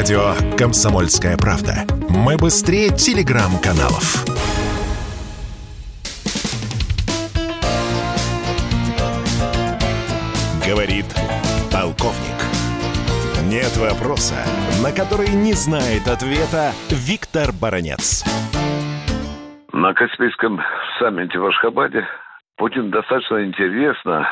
Радио «Комсомольская правда». Мы быстрее телеграм-каналов. Говорит полковник. Нет вопроса, на который не знает ответа Виктор Баранец. На Каспийском саммите в Ашхабаде Путин достаточно интересно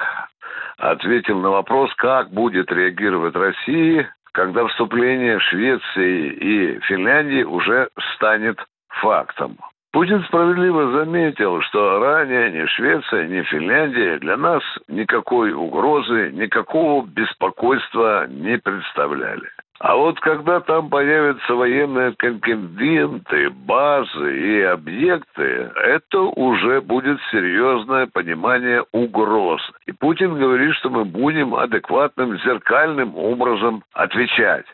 ответил на вопрос, как будет реагировать Россия, когда вступление Швеции и Финляндии уже станет фактом. Путин справедливо заметил, что ранее ни Швеция, ни Финляндия для нас никакой угрозы, никакого беспокойства не представляли. А вот когда там появятся военные контингенты, базы и объекты, это уже будет серьезное понимание угроз. И Путин говорит, что мы будем адекватным, зеркальным образом отвечать.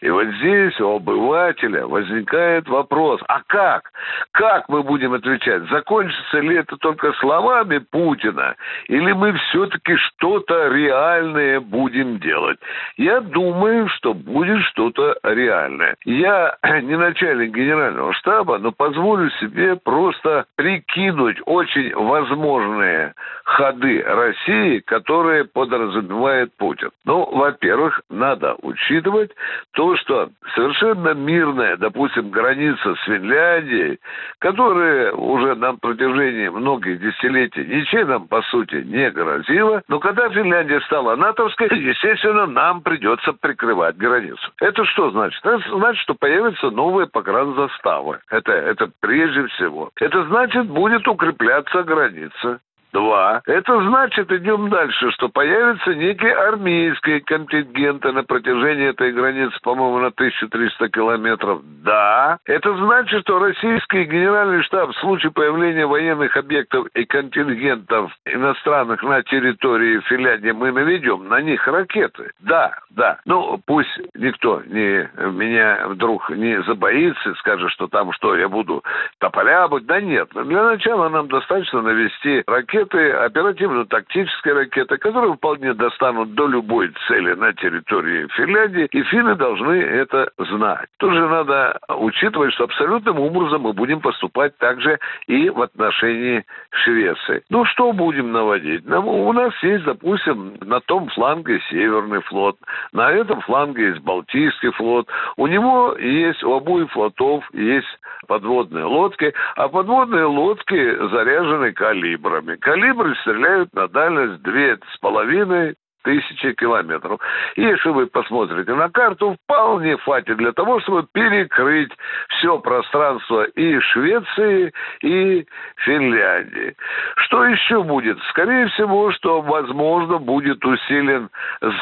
И вот здесь у обывателя возникает вопрос, а как? Как мы будем отвечать? Закончится ли это только словами Путина? Или мы все-таки что-то реальное будем делать? Я думаю, что будет что-то реальное. Я не начальник генерального штаба, но позволю себе просто прикинуть очень возможные ходы России, которые подразумевает Путин. Ну, во-первых, надо учитывать то, что совершенно мирная, допустим, граница с Финляндией, которая уже на протяжении многих десятилетий ничем нам, по сути, не грозила, но когда Финляндия стала натовской, естественно, нам придется прикрывать границу. Это что значит? Это значит, что появятся новые погранзаставы. Это, это прежде всего. Это значит, будет укрепляться граница. Два. Это значит, идем дальше, что появятся некие армейские контингенты на протяжении этой границы, по-моему, на 1300 километров. Да. Это значит, что российский генеральный штаб в случае появления военных объектов и контингентов иностранных на территории Финляндии мы наведем на них ракеты. Да, да. Ну, пусть никто не, меня вдруг не забоится скажет, что там что, я буду тополя быть. Да нет. Для начала нам достаточно навести ракеты ракеты, оперативно-тактические ракеты, которые вполне достанут до любой цели на территории Финляндии, и финны должны это знать. Тут же надо учитывать, что абсолютным образом мы будем поступать также и в отношении Швеции. Ну, что будем наводить? У нас есть, допустим, на том фланге Северный флот, на этом фланге есть Балтийский флот, у него есть, у обоих флотов есть подводные лодки, а подводные лодки заряжены калибрами. Калибры стреляют на дальность две с половиной тысячи километров. Если вы посмотрите на карту, вполне хватит для того, чтобы перекрыть все пространство и Швеции, и Финляндии. Что еще будет? Скорее всего, что, возможно, будет усилен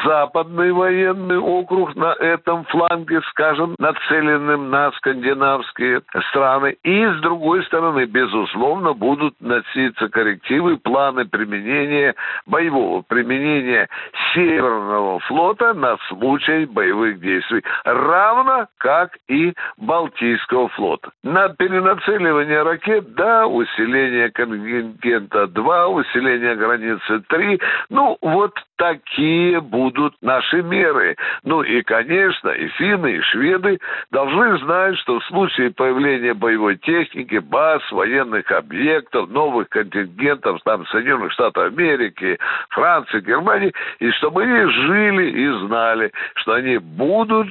западный военный округ на этом фланге, скажем, нацеленным на скандинавские страны. И, с другой стороны, безусловно, будут носиться коррективы, планы применения, боевого применения Северного флота на случай боевых действий, равно как и Балтийского флота. На перенацеливание ракет, да, усиление контингента 2, усиление границы 3, ну, вот такие будут наши меры. Ну и, конечно, и финны, и шведы должны знать, что в случае появления боевой техники, баз, военных объектов, новых контингентов, там, Соединенных Штатов Америки, Франции, Германии, и чтобы они жили и знали, что они будут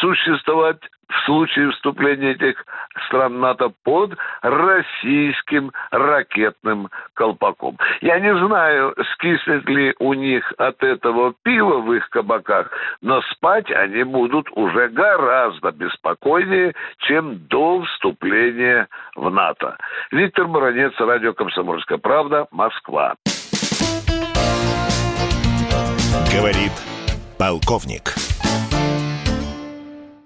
существовать в случае вступления этих стран НАТО под российским ракетным колпаком. Я не знаю, скиснет ли у них от этого пива в их кабаках, но спать они будут уже гораздо беспокойнее, чем до вступления в НАТО. Виктор Баранец, радио «Комсомольская правда», Москва. Говорит полковник.